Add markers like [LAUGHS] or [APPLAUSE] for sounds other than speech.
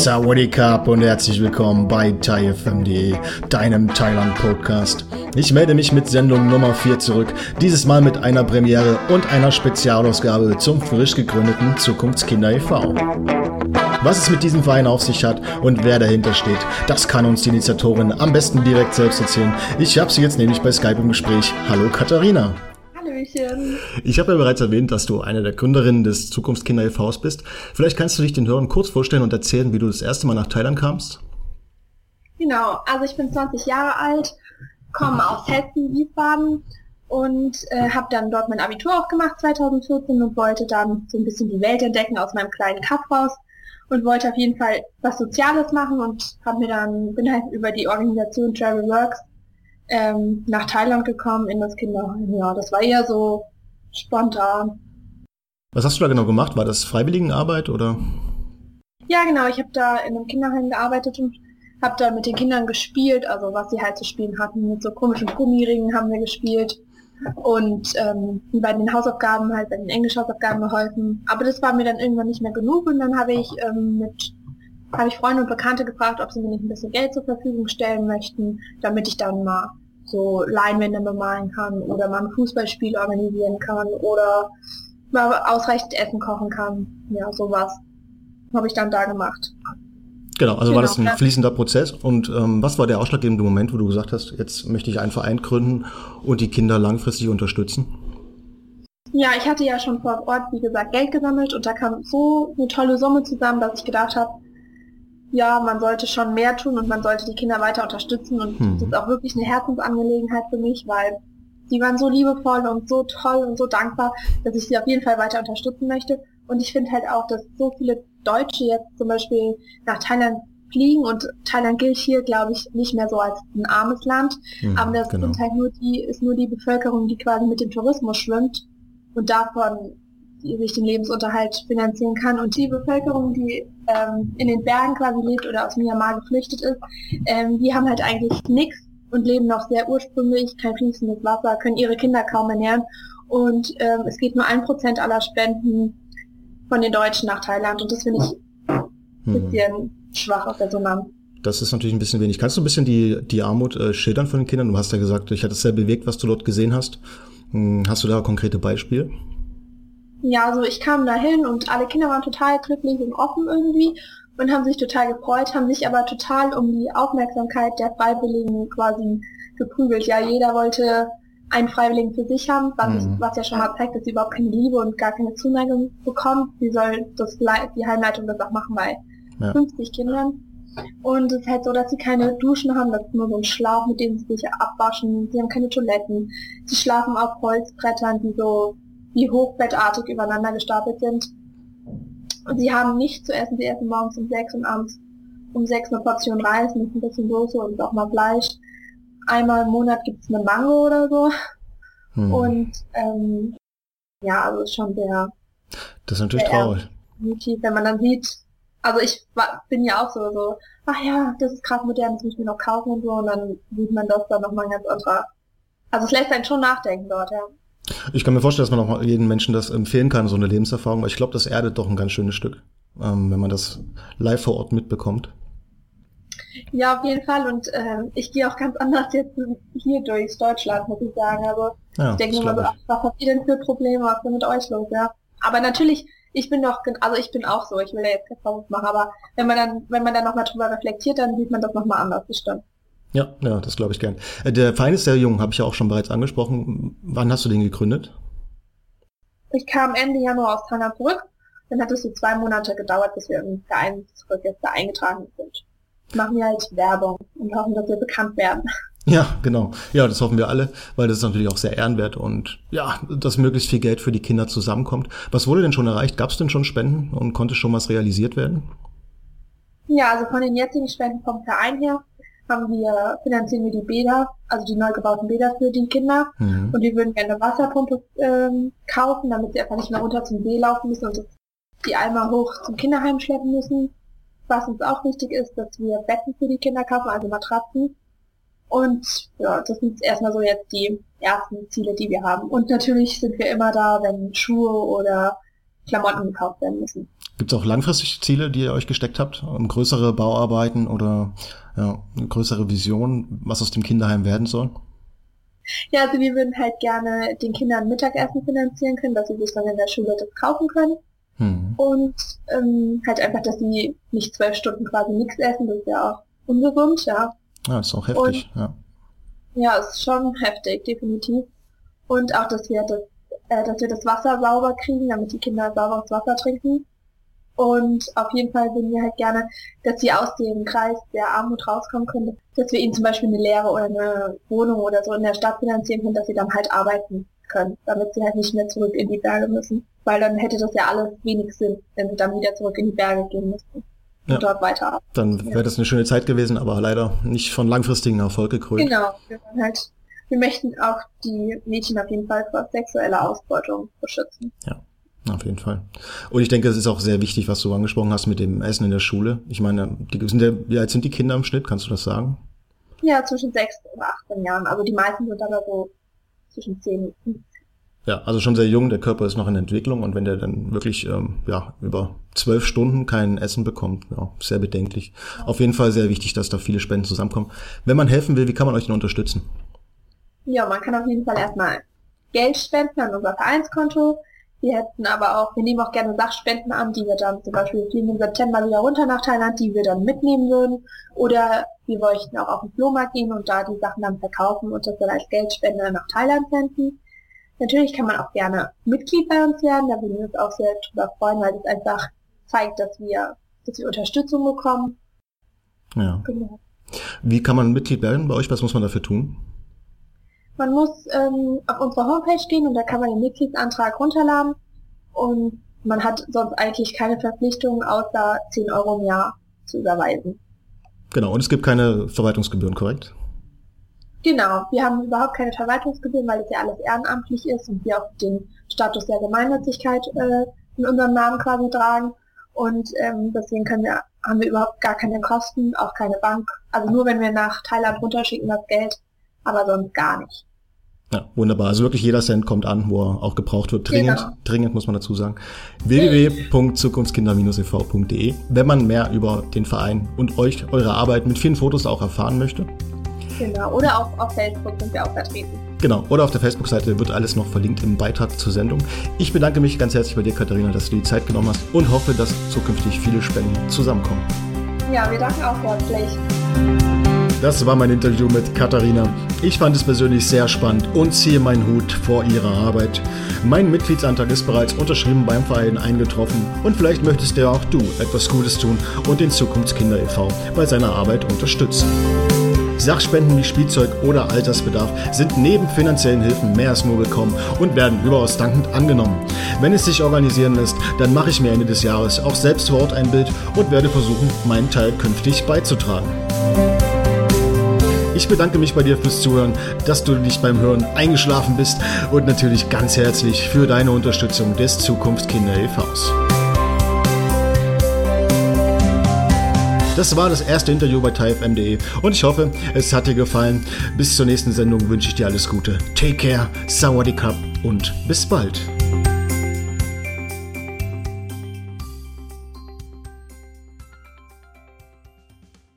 Sawadee und herzlich willkommen bei ThaiFM.de, deinem Thailand-Podcast. Ich melde mich mit Sendung Nummer 4 zurück, dieses Mal mit einer Premiere und einer Spezialausgabe zum frisch gegründeten Zukunftskinder e.V. Was es mit diesem Verein auf sich hat und wer dahinter steht, das kann uns die Initiatorin am besten direkt selbst erzählen. Ich habe sie jetzt nämlich bei Skype im Gespräch. Hallo Katharina. Hallöchen. Ich habe ja bereits erwähnt, dass du eine der Gründerinnen des Zukunftskinder e.V.s bist. Vielleicht kannst du dich den Hörern kurz vorstellen und erzählen, wie du das erste Mal nach Thailand kamst. Genau, also ich bin 20 Jahre alt, komme aus Hessen, Wiesbaden und äh, habe dann dort mein Abitur auch gemacht 2014 und wollte dann so ein bisschen die Welt entdecken aus meinem kleinen Kaff raus und wollte auf jeden Fall was Soziales machen und habe mir dann bin halt über die Organisation Travel Works ähm, nach Thailand gekommen in das Kinderheim. Ja, das war eher so spontan. Was hast du da genau gemacht? War das Freiwilligenarbeit oder? Ja, genau. Ich habe da in einem Kinderheim gearbeitet und habe da mit den Kindern gespielt, also was sie halt zu spielen hatten. Mit so komischen Gummiringen haben wir gespielt und ähm, bei den Hausaufgaben halt, bei den Englisch-Hausaufgaben geholfen. Aber das war mir dann irgendwann nicht mehr genug und dann habe ich ähm, mit habe ich Freunde und Bekannte gefragt, ob sie mir nicht ein bisschen Geld zur Verfügung stellen möchten, damit ich dann mal so Leinwände bemalen kann oder mal ein Fußballspiel organisieren kann oder mal ausreichend Essen kochen kann. Ja, sowas habe ich dann da gemacht. Genau, also genau, war das ein fließender Prozess. Und ähm, was war der ausschlaggebende Moment, wo du gesagt hast, jetzt möchte ich einen Verein gründen und die Kinder langfristig unterstützen? Ja, ich hatte ja schon vor Ort, wie gesagt, Geld gesammelt und da kam so eine tolle Summe zusammen, dass ich gedacht habe, ja, man sollte schon mehr tun und man sollte die Kinder weiter unterstützen und hm. das ist auch wirklich eine Herzensangelegenheit für mich, weil die waren so liebevoll und so toll und so dankbar, dass ich sie auf jeden Fall weiter unterstützen möchte. Und ich finde halt auch, dass so viele Deutsche jetzt zum Beispiel nach Thailand fliegen und Thailand gilt hier, glaube ich, nicht mehr so als ein armes Land. Mhm, aber das genau. sind halt nur die, ist nur die Bevölkerung, die quasi mit dem Tourismus schwimmt und davon die sich den Lebensunterhalt finanzieren kann. Und die Bevölkerung, die ähm, in den Bergen quasi lebt oder aus Myanmar geflüchtet ist, ähm, die haben halt eigentlich nichts und leben noch sehr ursprünglich, kein fließendes Wasser, können ihre Kinder kaum ernähren. Und ähm, es geht nur ein Prozent aller Spenden von den Deutschen nach Thailand. Und das finde ich ein hm. bisschen hm. schwach auf Resonanz. Das ist natürlich ein bisschen wenig. Kannst du ein bisschen die, die Armut äh, schildern von den Kindern? Du hast ja gesagt, ich hatte es sehr bewegt, was du dort gesehen hast. Hm, hast du da konkrete Beispiele? Ja, also ich kam da hin und alle Kinder waren total glücklich und offen irgendwie und haben sich total gefreut, haben sich aber total um die Aufmerksamkeit der Freiwilligen quasi geprügelt. Ja, jeder wollte einen Freiwilligen für sich haben, was, mhm. was ja schon mal zeigt, dass sie überhaupt keine Liebe und gar keine Zuneigung bekommt. Sie soll das, die Heimleitung das auch machen bei ja. 50 Kindern. Und es ist halt so, dass sie keine Duschen haben, das ist nur so ein Schlauch, mit dem sie sich abwaschen. Sie haben keine Toiletten. Sie schlafen auf Holzbrettern, die so die hochbettartig übereinander gestapelt sind. Und sie haben nicht zu essen, sie essen morgens um sechs und abends um sechs eine Portion Reis mit ein bisschen Soße und auch mal Fleisch. Einmal im Monat gibt es eine Mango oder so. Hm. Und ähm, ja, also ist schon sehr. Das ist natürlich traurig. Wenn man dann sieht, also ich war, bin ja auch so, so, ach ja, das ist krass modern, das muss ich mir noch kaufen und so, und dann sieht man das dann nochmal ganz anderer. Also es lässt einen schon nachdenken dort, ja. Ich kann mir vorstellen, dass man auch jedem Menschen das empfehlen kann, so eine Lebenserfahrung, weil ich glaube, das erdet doch ein ganz schönes Stück, ähm, wenn man das live vor Ort mitbekommt. Ja, auf jeden Fall. Und äh, ich gehe auch ganz anders jetzt hier durchs Deutschland, muss ich sagen. Also ja, ich denke so, ach, was habt ihr denn für Probleme, was ist mit euch los, ja? Aber natürlich, ich bin doch, also ich bin auch so, ich will ja jetzt keinen Vorwurf machen, aber wenn man dann, wenn man dann nochmal drüber reflektiert, dann sieht man das nochmal anders, bestimmt. Ja, ja, das glaube ich gern. Äh, der Verein ist sehr jung, habe ich ja auch schon bereits angesprochen. Wann hast du den gegründet? Ich kam Ende Januar aus Thailand zurück. Dann hat es so zwei Monate gedauert, bis wir im Verein zurück jetzt da eingetragen sind. Machen wir halt Werbung und hoffen, dass wir bekannt werden. [LAUGHS] Ja, genau. Ja, das hoffen wir alle, weil das ist natürlich auch sehr ehrenwert und ja, dass möglichst viel Geld für die Kinder zusammenkommt. Was wurde denn schon erreicht? Gab es denn schon Spenden und konnte schon was realisiert werden? Ja, also von den jetzigen Spenden vom Verein her haben wir, finanzieren wir die Bäder, also die neu gebauten Bäder für die Kinder. Mhm. Und die würden gerne eine Wasserpumpe ähm, kaufen, damit sie einfach nicht mehr runter zum See laufen müssen und die einmal hoch zum Kinderheim schleppen müssen. Was uns auch wichtig ist, dass wir Betten für die Kinder kaufen, also Matratzen. Und ja, das sind erstmal so jetzt die ersten Ziele, die wir haben. Und natürlich sind wir immer da, wenn Schuhe oder Klamotten gekauft werden müssen. Gibt es auch langfristig Ziele, die ihr euch gesteckt habt? Größere Bauarbeiten oder ja, eine größere Vision, was aus dem Kinderheim werden soll? Ja, also wir würden halt gerne den Kindern Mittagessen finanzieren können, dass sie sich dann in der Schule das kaufen können. Hm. Und ähm, halt einfach, dass sie nicht zwölf Stunden quasi nichts essen, das ist ja auch ungesund, ja. Ja, ist auch heftig, Und, ja. Ja, ist schon heftig, definitiv. Und auch, dass wir das, äh, dass wir das Wasser sauber kriegen, damit die Kinder sauberes Wasser trinken. Und auf jeden Fall würden wir halt gerne, dass sie aus dem Kreis der Armut rauskommen können, dass wir ihnen zum Beispiel eine Lehre oder eine Wohnung oder so in der Stadt finanzieren können, dass sie dann halt arbeiten können, damit sie halt nicht mehr zurück in die Berge müssen. Weil dann hätte das ja alles wenig Sinn, wenn sie dann wieder zurück in die Berge gehen müssten. Und ja. dort weiter. Dann wäre das eine schöne Zeit gewesen, aber leider nicht von langfristigen Erfolg gekrönt. Genau. Wir, halt, wir möchten auch die Mädchen auf jeden Fall vor sexueller Ausbeutung beschützen. Ja. Auf jeden Fall. Und ich denke, es ist auch sehr wichtig, was du angesprochen hast mit dem Essen in der Schule. Ich meine, die sind ja, wie alt sind die Kinder im Schnitt? Kannst du das sagen? Ja, zwischen sechs und 18 Jahren. Also die meisten sind aber so zwischen zehn und 15. Ja, also schon sehr jung, der Körper ist noch in Entwicklung und wenn der dann wirklich ähm, ja, über zwölf Stunden kein Essen bekommt, ja, sehr bedenklich. Auf jeden Fall sehr wichtig, dass da viele Spenden zusammenkommen. Wenn man helfen will, wie kann man euch denn unterstützen? Ja, man kann auf jeden Fall erstmal Geld spenden an unser Vereinskonto. Wir hätten aber auch, wir nehmen auch gerne Sachspenden an, die wir dann zum Beispiel fliegen im September wieder runter nach Thailand, die wir dann mitnehmen würden. Oder wir möchten auch auf den Flohmarkt gehen und da die Sachen dann verkaufen und das dann als Geldspende nach Thailand senden. Natürlich kann man auch gerne Mitglied bei uns werden, da würden wir uns auch sehr drüber freuen, weil das einfach zeigt, dass wir, dass wir Unterstützung bekommen. Ja. Genau. Wie kann man Mitglied werden bei euch? Was muss man dafür tun? Man muss ähm, auf unsere Homepage gehen und da kann man den Mitgliedsantrag runterladen und man hat sonst eigentlich keine Verpflichtungen außer 10 Euro im Jahr zu überweisen. Genau, und es gibt keine Verwaltungsgebühren, korrekt? Genau, wir haben überhaupt keine Verwaltungsgebühren, weil es ja alles ehrenamtlich ist und wir auch den Status der Gemeinnützigkeit äh, in unserem Namen quasi tragen. Und ähm, deswegen können wir, haben wir überhaupt gar keine Kosten, auch keine Bank. Also nur wenn wir nach Thailand runterschicken das Geld, aber sonst gar nicht. Ja, wunderbar. Also wirklich jeder Cent kommt an, wo er auch gebraucht wird. Dringend, genau. dringend muss man dazu sagen. www.zukunftskinder-ev.de Wenn man mehr über den Verein und euch, eure Arbeit mit vielen Fotos auch erfahren möchte. Genau, oder auch auf Facebook sind wir auch vertreten. Genau, oder auf der Facebook-Seite wird alles noch verlinkt im Beitrag zur Sendung. Ich bedanke mich ganz herzlich bei dir, Katharina, dass du die Zeit genommen hast und hoffe, dass zukünftig viele Spenden zusammenkommen. Ja, wir danken auch herzlich. Das war mein Interview mit Katharina. Ich fand es persönlich sehr spannend und ziehe meinen Hut vor ihrer Arbeit. Mein Mitgliedsantrag ist bereits unterschrieben beim Verein eingetroffen und vielleicht möchtest ja auch du etwas Gutes tun und den Zukunftskinder e.V. bei seiner Arbeit unterstützen. Sachspenden wie Spielzeug oder Altersbedarf sind neben finanziellen Hilfen mehr als nur willkommen und werden überaus dankend angenommen. Wenn es sich organisieren lässt, dann mache ich mir Ende des Jahres auch selbst vor Ort ein Bild und werde versuchen, meinen Teil künftig beizutragen. Ich bedanke mich bei dir fürs Zuhören, dass du nicht beim Hören eingeschlafen bist und natürlich ganz herzlich für deine Unterstützung des Zukunftskinder e.V.s. Das war das erste Interview bei TIFM.de und ich hoffe, es hat dir gefallen. Bis zur nächsten Sendung wünsche ich dir alles Gute. Take care, Sawadee Cup und bis bald.